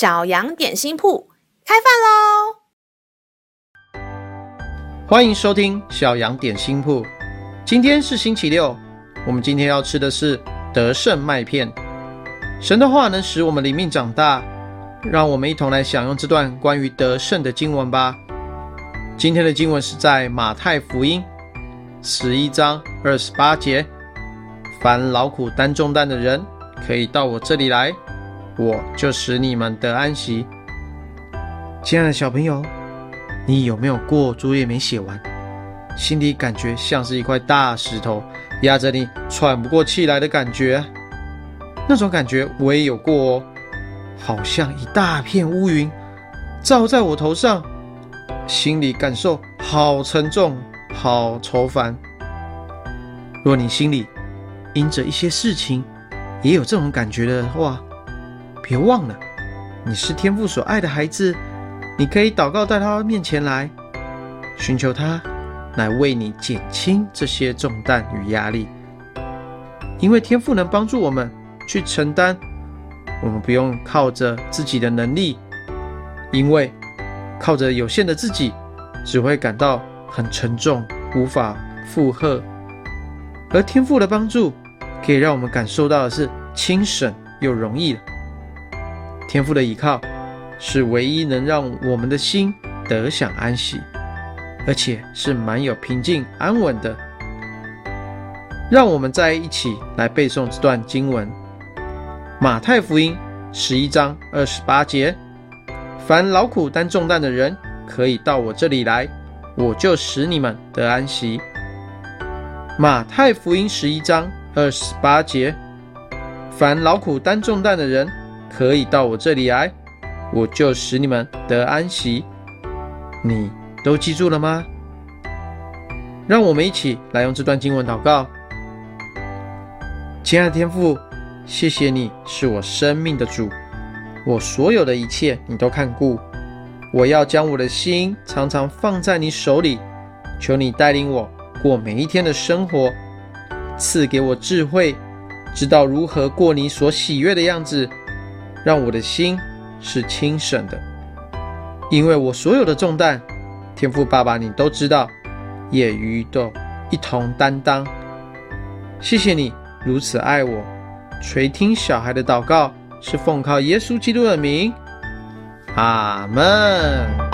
小羊点心铺开饭喽！欢迎收听小羊点心铺。今天是星期六，我们今天要吃的是德胜麦片。神的话能使我们灵命长大，让我们一同来享用这段关于德胜的经文吧。今天的经文是在马太福音十一章二十八节：“凡劳苦担重担的人，可以到我这里来。”我就使你们得安息。亲爱的小朋友，你有没有过作业没写完，心里感觉像是一块大石头压着你，喘不过气来的感觉？那种感觉我也有过哦，好像一大片乌云罩在我头上，心里感受好沉重，好愁烦。若你心里因着一些事情也有这种感觉的话，别忘了，你是天父所爱的孩子，你可以祷告到他面前来，寻求他来为你减轻这些重担与压力。因为天父能帮助我们去承担，我们不用靠着自己的能力，因为靠着有限的自己，只会感到很沉重，无法负荷。而天父的帮助，可以让我们感受到的是轻省又容易了。天赋的依靠是唯一能让我们的心得享安息，而且是蛮有平静安稳的。让我们再一起来背诵这段经文：马太福音十一章二十八节，凡劳苦担重担的人，可以到我这里来，我就使你们得安息。马太福音十一章二十八节，凡劳苦担重担的人。可以到我这里来，我就使你们得安息。你都记住了吗？让我们一起来用这段经文祷告。亲爱的天父，谢谢你是我生命的主，我所有的一切你都看顾。我要将我的心常常放在你手里，求你带领我过每一天的生活，赐给我智慧，知道如何过你所喜悦的样子。让我的心是轻省的，因为我所有的重担，天父爸爸你都知道，也与都一同担当。谢谢你如此爱我，垂听小孩的祷告，是奉靠耶稣基督的名，阿门。